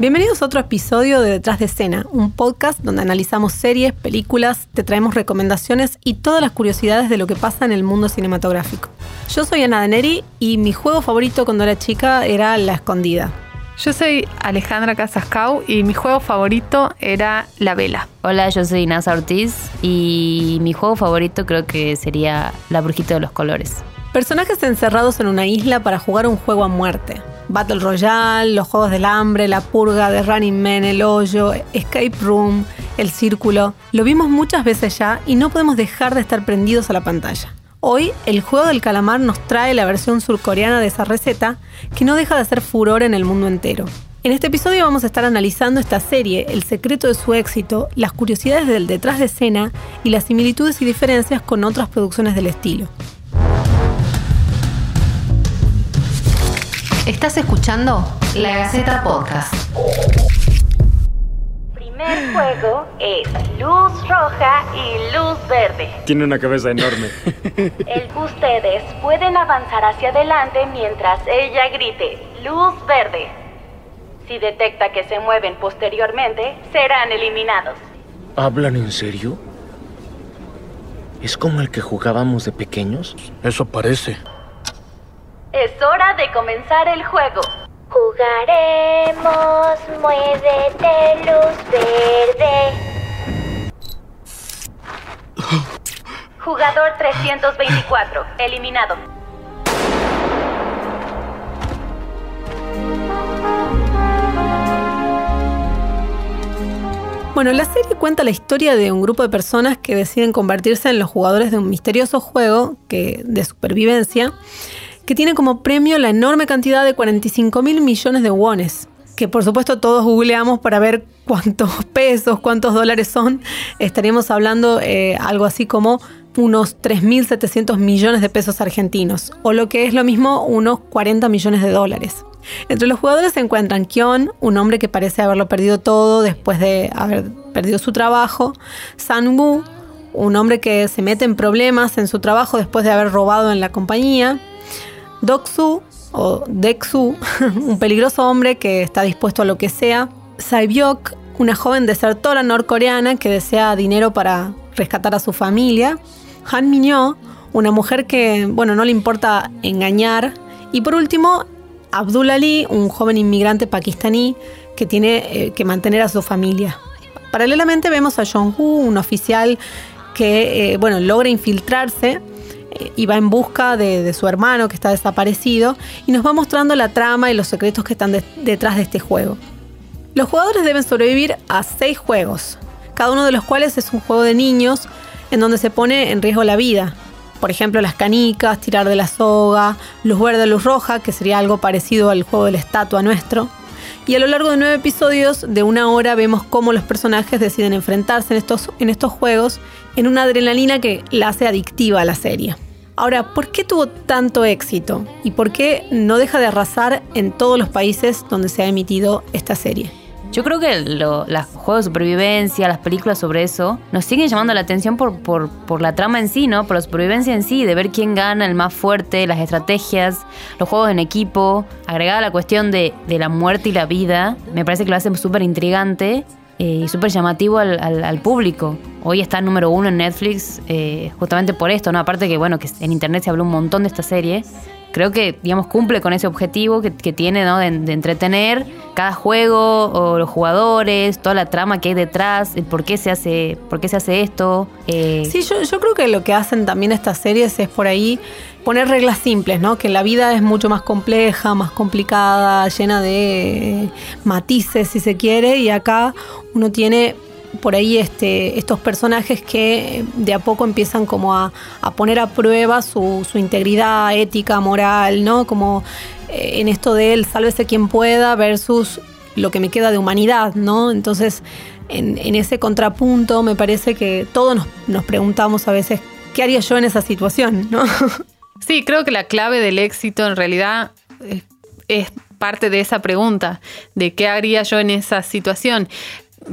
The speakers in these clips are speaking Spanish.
Bienvenidos a otro episodio de Detrás de Escena, un podcast donde analizamos series, películas, te traemos recomendaciones y todas las curiosidades de lo que pasa en el mundo cinematográfico. Yo soy Ana Daneri y mi juego favorito cuando era chica era La Escondida. Yo soy Alejandra Casascau y mi juego favorito era La Vela. Hola, yo soy Nasa Ortiz y mi juego favorito creo que sería La Brujita de los Colores. Personajes encerrados en una isla para jugar un juego a muerte. Battle Royale, los Juegos del Hambre, La Purga, The Running Man, El Hoyo, Escape Room, El Círculo. Lo vimos muchas veces ya y no podemos dejar de estar prendidos a la pantalla. Hoy, el juego del calamar nos trae la versión surcoreana de esa receta, que no deja de hacer furor en el mundo entero. En este episodio vamos a estar analizando esta serie, el secreto de su éxito, las curiosidades del detrás de escena y las similitudes y diferencias con otras producciones del estilo. Estás escuchando La Gaceta Podcast primer juego es luz roja y luz verde. Tiene una cabeza enorme. El, ustedes pueden avanzar hacia adelante mientras ella grite luz verde. Si detecta que se mueven posteriormente, serán eliminados. ¿Hablan en serio? ¿Es como el que jugábamos de pequeños? Eso parece. Es hora de comenzar el juego. Jugaremos, muévete, luz verde. Jugador 324, eliminado. Bueno, la serie cuenta la historia de un grupo de personas que deciden convertirse en los jugadores de un misterioso juego que, de supervivencia que tiene como premio la enorme cantidad de 45 mil millones de wones, que por supuesto todos googleamos para ver cuántos pesos, cuántos dólares son. Estaríamos hablando eh, algo así como unos 3.700 millones de pesos argentinos, o lo que es lo mismo, unos 40 millones de dólares. Entre los jugadores se encuentran Kion, un hombre que parece haberlo perdido todo después de haber perdido su trabajo, Sang-woo, un hombre que se mete en problemas en su trabajo después de haber robado en la compañía, Doksu o Deksu, un peligroso hombre que está dispuesto a lo que sea. Saibyok, una joven desertora norcoreana que desea dinero para rescatar a su familia. Han Minyo, una mujer que, bueno, no le importa engañar. Y por último, Abdul Ali, un joven inmigrante pakistaní que tiene eh, que mantener a su familia. Paralelamente vemos a Jong-Woo, un oficial que, eh, bueno, logra infiltrarse y va en busca de, su hermano que está desaparecido y nos va mostrando la trama y los secretos que están detrás de este juego. Los jugadores deben sobrevivir a seis juegos, cada uno de los cuales es un juego de niños en donde se pone en riesgo la vida. Por ejemplo, las canicas, tirar de la soga, luz verde, luz roja, que sería algo parecido al juego de la estatua nuestro. Y a lo largo de nueve episodios de una hora vemos cómo los personajes deciden enfrentarse en estos, en estos juegos en una adrenalina que la hace adictiva a la serie. Ahora, ¿por qué tuvo tanto éxito? ¿Y por qué no deja de arrasar en todos los países donde se ha emitido esta serie? Yo creo que los juegos de supervivencia, las películas sobre eso, nos siguen llamando la atención por, por, la trama en sí, ¿no? Por la supervivencia en sí, de ver quién gana, el más fuerte, las estrategias, los juegos en equipo, agregada la cuestión de, de la muerte y la vida, me parece que lo hace súper intrigante eh, y súper llamativo al, público. Hoy está número uno en Netflix eh, justamente por esto, ¿no? Aparte que, bueno, que en internet se habló un montón de esta serie. Creo que, digamos, cumple con ese objetivo que, tiene, ¿no? De, entretener cada juego o los jugadores, toda la trama que hay detrás, el por qué se hace, por qué se hace esto. Eh. Sí, yo, yo creo que lo que hacen también estas series es por ahí poner reglas simples, ¿no? Que la vida es mucho más compleja, más complicada, llena de matices, si se quiere, y acá uno tiene por ahí este, estos personajes que de a poco empiezan como a, poner a prueba su, integridad ética, moral, ¿no? Como eh, en esto de él, sálvese quien pueda versus lo que me queda de humanidad, ¿no? Entonces, en, ese contrapunto me parece que todos nos, nos preguntamos a veces, ¿qué haría yo en esa situación, ¿no? Sí, creo que la clave del éxito en realidad es, parte de esa pregunta, de qué haría yo en esa situación.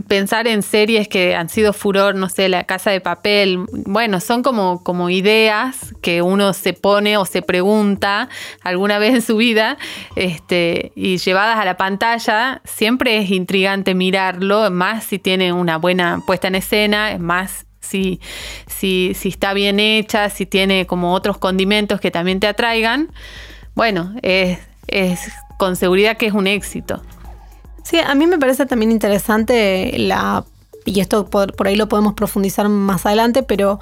pensar en series que han sido furor, no sé, La Casa de Papel. Bueno, son como, como ideas que uno se pone o se pregunta alguna vez en su vida este, y llevadas a la pantalla, siempre es intrigante mirarlo, más si tiene una buena puesta en escena, más si, si, si está bien hecha, si tiene como otros condimentos que también te atraigan. Bueno, es, con seguridad que es un éxito. Sí, a mí me parece también interesante la y esto por, por, ahí lo podemos profundizar más adelante, pero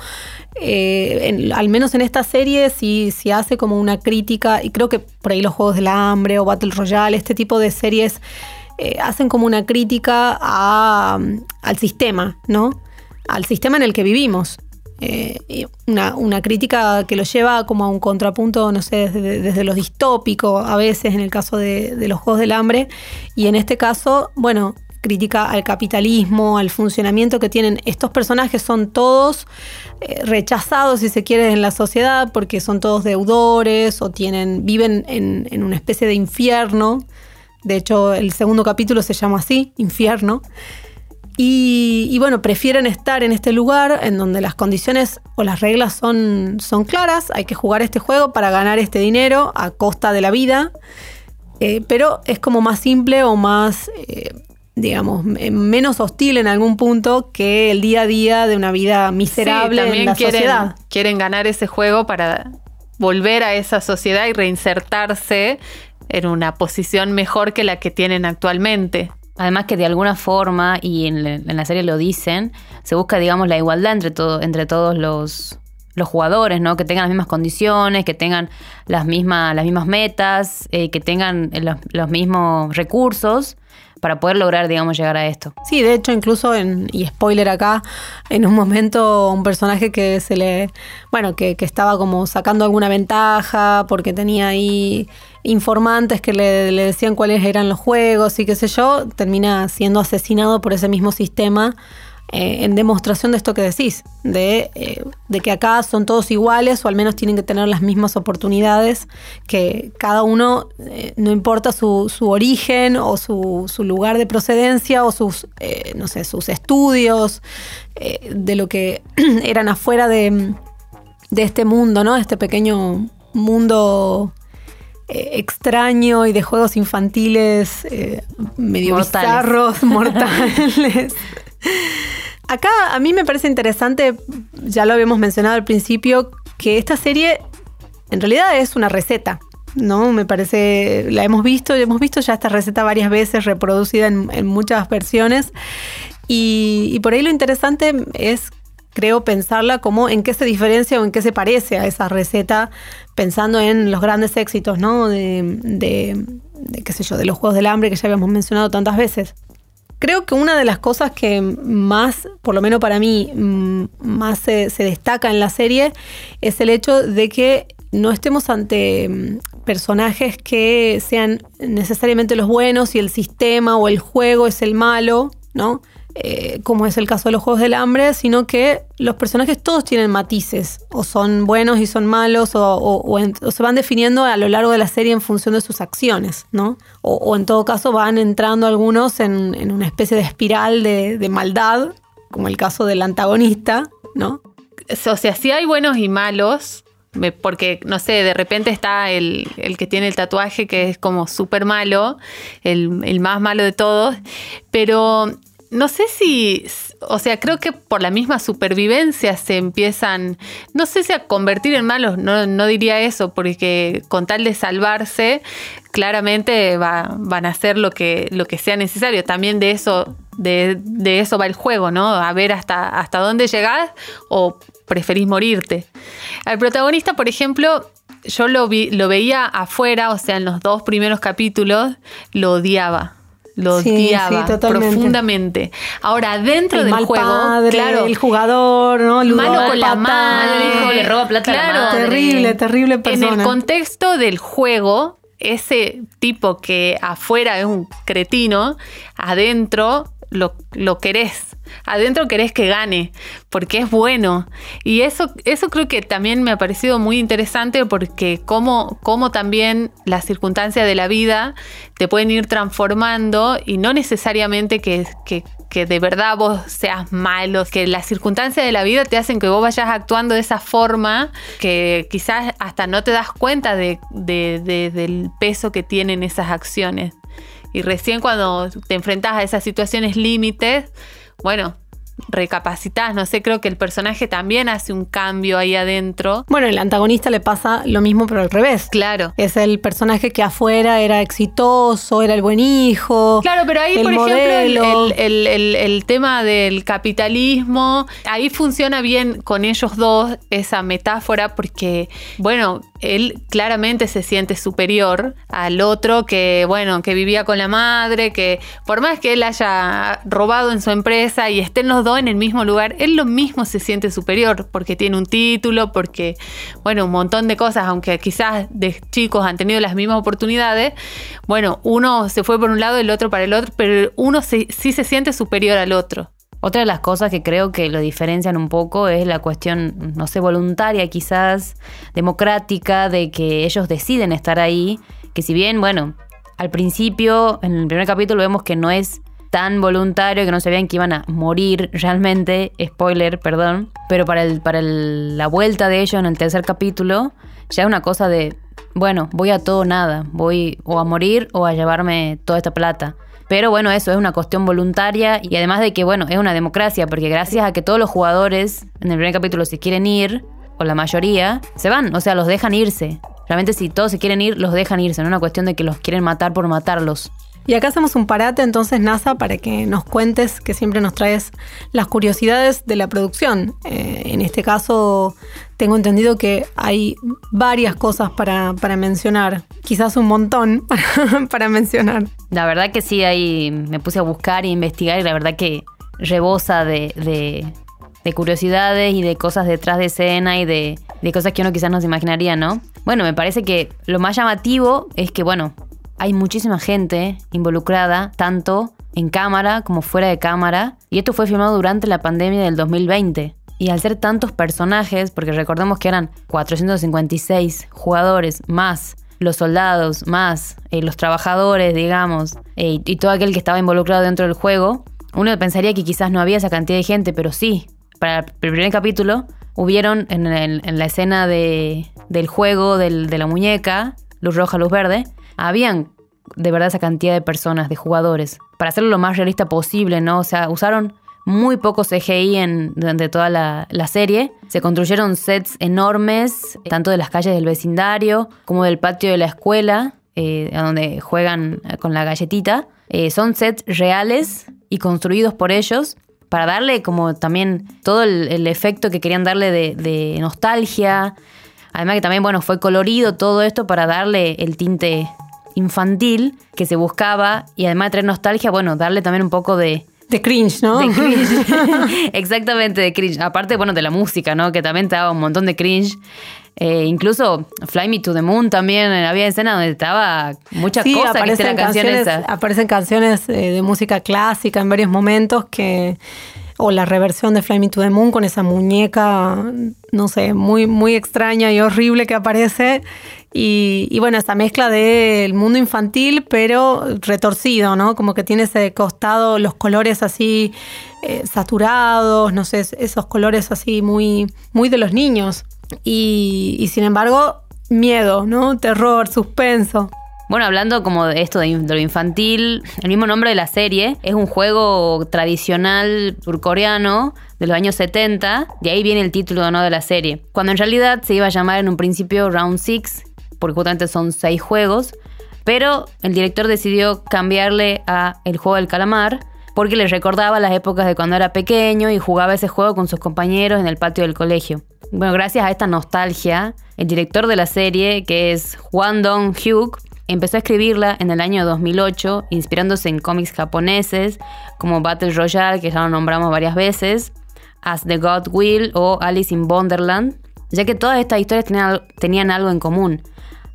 eh, al menos en esta serie sí, sí, hace como una crítica, y creo que por ahí los Juegos del Hambre o Battle Royale, este tipo de series eh, hacen como una crítica a, al sistema, ¿no? Al sistema en el que vivimos. Eh, una, una, crítica que lo lleva como a un contrapunto, no sé, desde, lo distópico, a veces en el caso de, los Juegos del Hambre, y en este caso, bueno, crítica al capitalismo, al funcionamiento que tienen estos personajes, son todos eh, rechazados, si se quiere, en la sociedad, porque son todos deudores o tienen, viven en, en una especie de infierno. De hecho, el segundo capítulo se llama así, infierno. Y, y, bueno, prefieren estar en este lugar en donde las condiciones o las reglas son, son claras, hay que jugar este juego para ganar este dinero a costa de la vida, eh, pero es como más simple o más, eh, digamos, menos hostil en algún punto que el día a día de una vida miserable sí, en la quieren, sociedad. Quieren ganar ese juego para volver a esa sociedad y reinsertarse en una posición mejor que la que tienen actualmente. Además que de alguna forma, y en, la serie lo dicen, se busca, digamos, la igualdad entre, todo, entre todos los, los jugadores, ¿no? Que tengan las mismas condiciones, que tengan las mismas, las mismas metas, eh, que tengan los, los, mismos recursos para poder lograr, digamos, llegar a esto. Sí, de hecho, incluso, en, y spoiler acá, en un momento un personaje que se le, bueno, que, que estaba como sacando alguna ventaja porque tenía ahí informantes que le, le, decían cuáles eran los juegos y qué sé yo, termina siendo asesinado por ese mismo sistema eh, en demostración de esto que decís, de, eh, de, que acá son todos iguales o al menos tienen que tener las mismas oportunidades, que cada uno, eh, no importa su, su, origen o su, su, lugar de procedencia o sus, no sé, sus estudios, de lo que eran afuera de, de este mundo, ¿no? Este pequeño mundo extraño y de juegos infantiles medio mortales. bizarros, mortales. Acá a mí me parece interesante, ya lo habíamos mencionado al principio, que esta serie en realidad es una receta. ¿no? Me parece, la hemos visto, hemos visto ya esta receta varias veces reproducida en, muchas versiones. Y, y por ahí lo interesante es creo pensarla como en qué se diferencia o en qué se parece a esa receta, pensando en los grandes éxitos, ¿no? De, de, de, qué sé yo, de los Juegos del Hambre que ya habíamos mencionado tantas veces. Creo que una de las cosas que más, por lo menos para mí, más se, se destaca en la serie es el hecho de que no estemos ante personajes que sean necesariamente los buenos y el sistema o el juego es el malo, ¿no? Eh, como es el caso de los Juegos del Hambre, sino que los personajes todos tienen matices, o son buenos y son malos, o, se van definiendo a lo largo de la serie en función de sus acciones, ¿no? O, en todo caso van entrando algunos en, una especie de espiral de, maldad, como el caso del antagonista, ¿no? O sea, sí hay buenos y malos, porque, no sé, de repente está el, que tiene el tatuaje que es como súper malo, el más malo de todos, pero no sé si, o sea, creo que por la misma supervivencia se empiezan, no sé si a convertir en malos, no, no diría eso, porque con tal de salvarse, claramente va, van a hacer lo que, lo que sea necesario. También de eso, de, de eso va el juego, ¿no? A ver hasta, hasta dónde llegás o preferís morirte. Al protagonista, por ejemplo, yo lo, vi, lo veía afuera, o sea, en los dos primeros capítulos, lo odiaba lo odiaba sí, sí, profundamente. Ahora, dentro el del mal juego, padre, claro, el jugador, ¿no? Ludo malo con la madre, hijo le roba plata claro, a la madre. Terrible, terrible persona. En el contexto del juego, ese tipo que afuera es un cretino, adentro lo, lo querés. Adentro querés que gane, porque es bueno. Y eso, eso creo que también me ha parecido muy interesante porque como, como también las circunstancias de la vida te pueden ir transformando y no necesariamente que, que, que de verdad vos seas malo, que las circunstancias de la vida te hacen que vos vayas actuando de esa forma que quizás hasta no te das cuenta de, de- de- del peso que tienen esas acciones. Y recién cuando te enfrentas a esas situaciones límites, bueno, recapacitas, no sé, creo que el personaje también hace un cambio ahí adentro. Bueno, el antagonista le pasa lo mismo, pero al revés. Claro. Es el personaje que afuera era exitoso, era el buen hijo. Claro, pero ahí, el por ejemplo, modelo. el- el- el tema del capitalismo, ahí funciona bien con ellos dos esa metáfora porque, bueno, él claramente se siente superior al otro que, bueno, que vivía con la madre, que por más que él haya robado en su empresa y estén los dos en el mismo lugar, él lo mismo se siente superior porque tiene un título, porque, bueno, un montón de cosas, aunque quizás de chicos han tenido las mismas oportunidades, bueno, uno se fue por un lado, el otro para el otro, pero uno se- sí se siente superior al otro. Otra de las cosas que creo que lo diferencian un poco es la cuestión, no sé, voluntaria quizás, democrática, de que ellos deciden estar ahí, que si bien, bueno, al principio, en el primer capítulo vemos que no es tan voluntario, que no sabían que iban a morir realmente, spoiler, perdón, pero para, el, para el- la vuelta de ellos en el tercer capítulo, ya es una cosa de, bueno, voy a todo nada, voy o a morir o a llevarme toda esta plata. Pero bueno, eso es una cuestión voluntaria y además de que, bueno, es una democracia, porque gracias a que todos los jugadores en el primer capítulo se quieren ir, o la mayoría, se van, o sea, los dejan irse. Realmente si todos se quieren ir, los dejan irse, no es una cuestión de que los quieren matar por matarlos. Y acá hacemos un parate entonces, NASA, para que nos cuentes, que siempre nos traes las curiosidades de la producción. Eh, en este caso, tengo entendido que hay varias cosas para, para mencionar, quizás un montón para, mencionar. La verdad que sí, ahí me puse a buscar e investigar y la verdad que rebosa de, de- de curiosidades y de cosas detrás de escena y de, de cosas que uno quizás no se imaginaría, ¿no? Bueno, me parece que lo más llamativo es que, bueno, hay muchísima gente involucrada, tanto en cámara como fuera de cámara, y esto fue filmado durante la pandemia del 2020. Y al ser tantos personajes, porque recordemos que eran 456 jugadores más los soldados, más eh, los trabajadores, digamos, eh, y todo aquel que estaba involucrado dentro del juego, uno pensaría que quizás no había esa cantidad de gente, pero sí. Para el primer capítulo hubieron en, la escena de- del juego de la muñeca, luz roja, luz verde, habían de verdad esa cantidad de personas, de jugadores, para hacerlo lo más realista posible, ¿no? O sea, usaron muy poco CGI en, durante toda la, la serie. Se construyeron sets enormes, tanto de las calles del vecindario como del patio de la escuela, eh, donde juegan eh, con la galletita. Eh, son sets reales y construidos por ellos para darle como también todo el, el efecto que querían darle de, de nostalgia. Además que también, bueno, fue colorido todo esto para darle el tinte infantil que se buscaba y además de traer nostalgia, bueno, darle también un poco de, De cringe, ¿no? de cringe. Exactamente, de cringe. Aparte, bueno, de la música, ¿no? Que también te daba un montón de cringe. Eh, incluso Fly Me to the Moon también había escena donde estaba muchas Sí, cosas que hice la aparecen canción canciones, esa. aparecen canciones eh, de música clásica en varios momentos que o la reversión de Fly Me to the Moon con esa muñeca, no sé, muy muy extraña y horrible que aparece y, bueno, esa mezcla del mundo infantil pero retorcido, ¿no? Como que tiene ese costado, los colores así eh, saturados, no sé, esos colores así muy muy de los niños y sin embargo miedo, ¿no? Terror, suspenso. Bueno, hablando como de esto de, lo infantil, el mismo nombre de la serie es un juego tradicional surcoreano de los años 70, de ahí viene el título ¿no? de la serie, cuando en realidad se iba a llamar en un principio Round 6, porque justamente son seis juegos, pero el director decidió cambiarle a El juego del calamar, porque le recordaba las épocas de cuando era pequeño y jugaba ese juego con sus compañeros en el patio del colegio. Bueno, gracias a esta nostalgia, el director de la serie, que es Hwang Dong-hyuk, empezó a escribirla en el año 2008, inspirándose en cómics japoneses como Battle Royale, que ya lo nombramos varias veces, As the God Will o Alice in Wonderland, ya que todas estas historias tenían, tenían algo en común.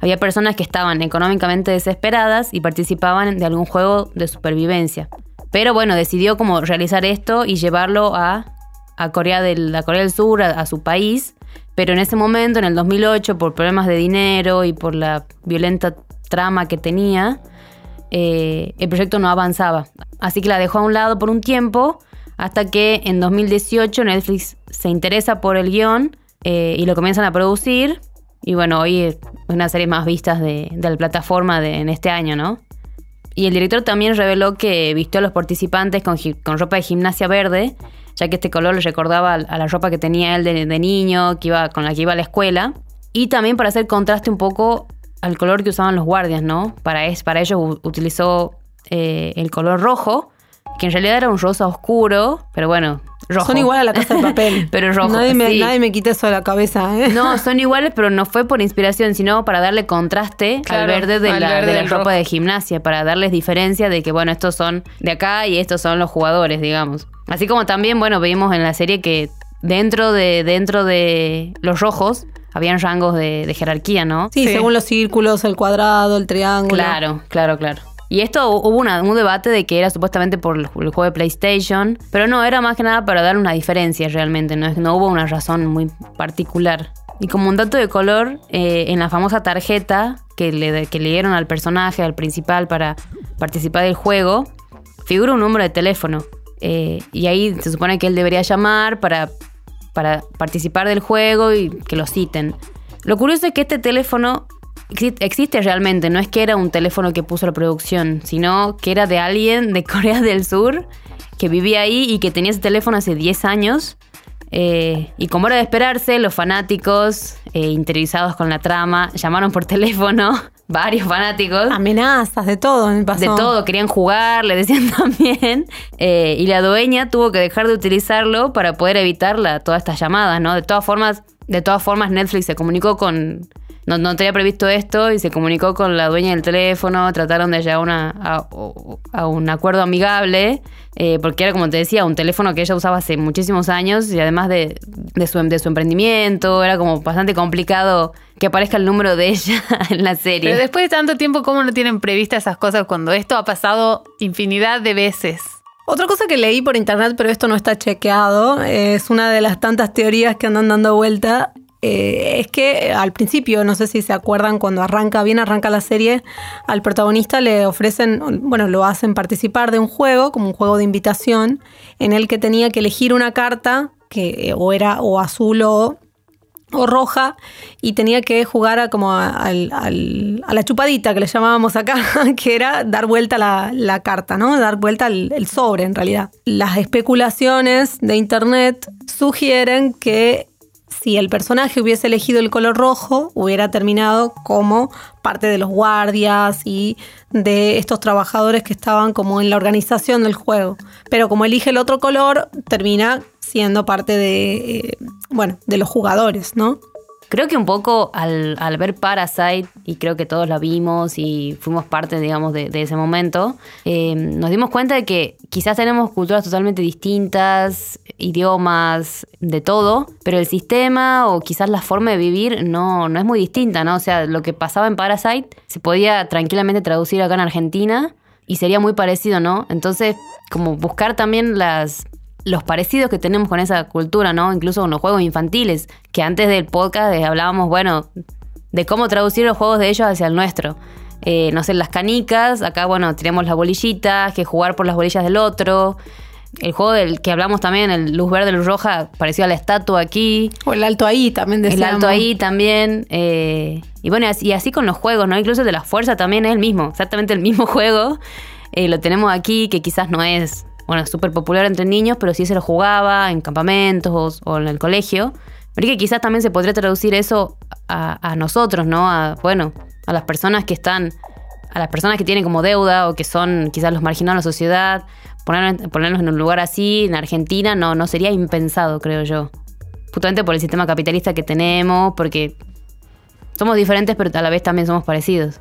Había personas que estaban económicamente desesperadas y participaban de algún juego de supervivencia. Pero bueno, decidió como realizar esto y llevarlo a, a Corea, del, a Corea del Sur, a, a su país. Pero en ese momento, en el 2008, por problemas de dinero y por la violenta trama que tenía, eh, el proyecto no avanzaba. Así que la dejó a un lado por un tiempo, hasta que en 2018 Netflix se interesa por el guion eh, y lo comienzan a producir. Y bueno, hoy es una serie más vistas de, la plataforma en este año, ¿no? Y el director también reveló que vistió a los participantes con ropa de gimnasia verde, ya que este color le recordaba a la ropa que tenía él de, de niño, que iba, con la que iba a la escuela. Y también para hacer contraste un poco al color que usaban los guardias, ¿no? Para, es, para ello u- utilizó eh, el color rojo, que en realidad era un rosa oscuro, pero bueno, rojo. Son igual a la casa de papel. Pero rojo, Nadie me, sí. nadie me quite eso de la cabeza, ¿eh? No, son iguales, pero no fue por inspiración, sino para darle contraste Claro, al verde de al la, verde de la del ropa rojo. de gimnasia, para darles diferencia de que, bueno, estos son de acá y estos son los jugadores, digamos. Así como también, bueno, vimos en la serie que dentro de, dentro de los rojos habían rangos de, de jerarquía, ¿no? Sí, Sí. según los círculos, el cuadrado, el triángulo. Claro, claro, claro. Y esto hu- hubo una- un debate de que era supuestamente por el ju- el juego de PlayStation, pero no, era más que nada para dar una diferencia realmente, no, no hubo una razón muy particular. Y como un dato de color, eh, en la famosa tarjeta que le, que le dieron al personaje, al principal, para participar del juego, figura un número de teléfono. Eh, y ahí se supone que él debería llamar para, para participar del juego y que lo citen. Lo curioso es que este teléfono exi- existe realmente, no es que era un teléfono que puso la producción, sino que era de alguien de Corea del Sur que vivía ahí y que tenía ese teléfono hace 10 años. Eh, y como era de esperarse, los fanáticos eh, interiorizados con la trama llamaron por teléfono, varios fanáticos. Amenazas, de todo me pasó. De todo, querían jugar, le decían también. Eh, y la dueña tuvo que dejar de utilizarlo para poder evitar la- todas estas llamadas, ¿no? De todas formas, de todas formas, Netflix se comunicó con. No, no tenía previsto esto y se comunicó con la dueña del teléfono, trataron de llegar a, una- a- a un acuerdo amigable, eh, porque era como te decía, un teléfono que ella usaba hace muchísimos años y además de, de su, de su emprendimiento, era como bastante complicado que aparezca el número de ella en la serie. Pero después de tanto tiempo, ¿cómo no tienen previstas esas cosas cuando esto ha pasado infinidad de veces? Otra cosa que leí por internet, pero esto no está chequeado, es una de las tantas teorías que andan dando vuelta. Eh, es que al principio, no sé si se acuerdan, cuando arranca, bien arranca la serie, al protagonista le ofrecen, bueno, lo hacen participar de un juego, como un juego de invitación, en el que tenía que elegir una carta que eh, o era o azul o, o roja y tenía que jugar a como a, la chupadita que le llamábamos acá, que era dar vuelta la, la carta, ¿no? Dar vuelta el, el sobre en realidad. Las especulaciones de internet sugieren que si el personaje hubiese elegido el color rojo, hubiera terminado como parte de los guardias y de estos trabajadores que estaban como en la organización del juego. Pero como elige el otro color, termina siendo parte de, eh, bueno, de los jugadores, ¿no? Creo que un poco al, ver Parasite, y creo que todos la vimos y fuimos parte, digamos, de, de ese momento, eh, nos dimos cuenta de que quizás tenemos culturas totalmente distintas, idiomas, de todo, pero el sistema o quizás la forma de vivir no, no es muy distinta, ¿no? O sea, lo que pasaba en Parasite se podía tranquilamente traducir acá en Argentina y sería muy parecido, ¿no? Entonces, como buscar también las los parecidos que tenemos con esa cultura, ¿no? Incluso con los juegos infantiles, que antes del podcast eh, hablábamos, bueno, de cómo traducir los juegos de ellos hacia el nuestro. Eh, no sé, las canicas, acá, bueno, tenemos las bolillitas, que jugar por las bolillas del otro. El juego del que hablamos también, el luz verde, luz roja, parecido a la estatua aquí. O el alto ahí también El decíamos. alto ahí también. eh, y bueno, y así, y así con los juegos, ¿no? Incluso el de la fuerza también es el mismo, exactamente el mismo juego. Eh, lo tenemos aquí, que quizás no es, bueno, súper popular entre niños, pero sí se lo jugaba en campamentos o, en el colegio. Pero que quizás también se podría traducir eso a, a nosotros, ¿no? A, bueno, a las personas que están, a las personas que tienen como deuda o que son quizás los marginados de la sociedad. Ponernos, ponernos en un lugar así, en Argentina, no, no sería impensado, creo yo justamente por el sistema capitalista que tenemos, porque somos diferentes, pero a la vez también somos parecidos.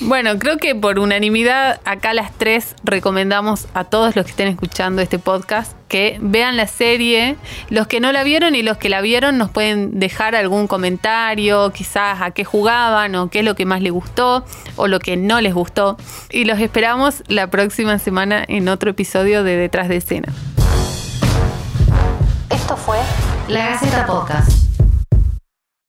Bueno, creo que por unanimidad acá las tres recomendamos a todos los que estén escuchando este podcast que vean la serie. Los que no la vieron y los que la vieron nos pueden dejar algún comentario, quizás a qué jugaban o qué es lo que más les gustó o lo que no les gustó. Y los esperamos la próxima semana en otro episodio de Detrás de escena. Esto fue La Gaceta Podcast.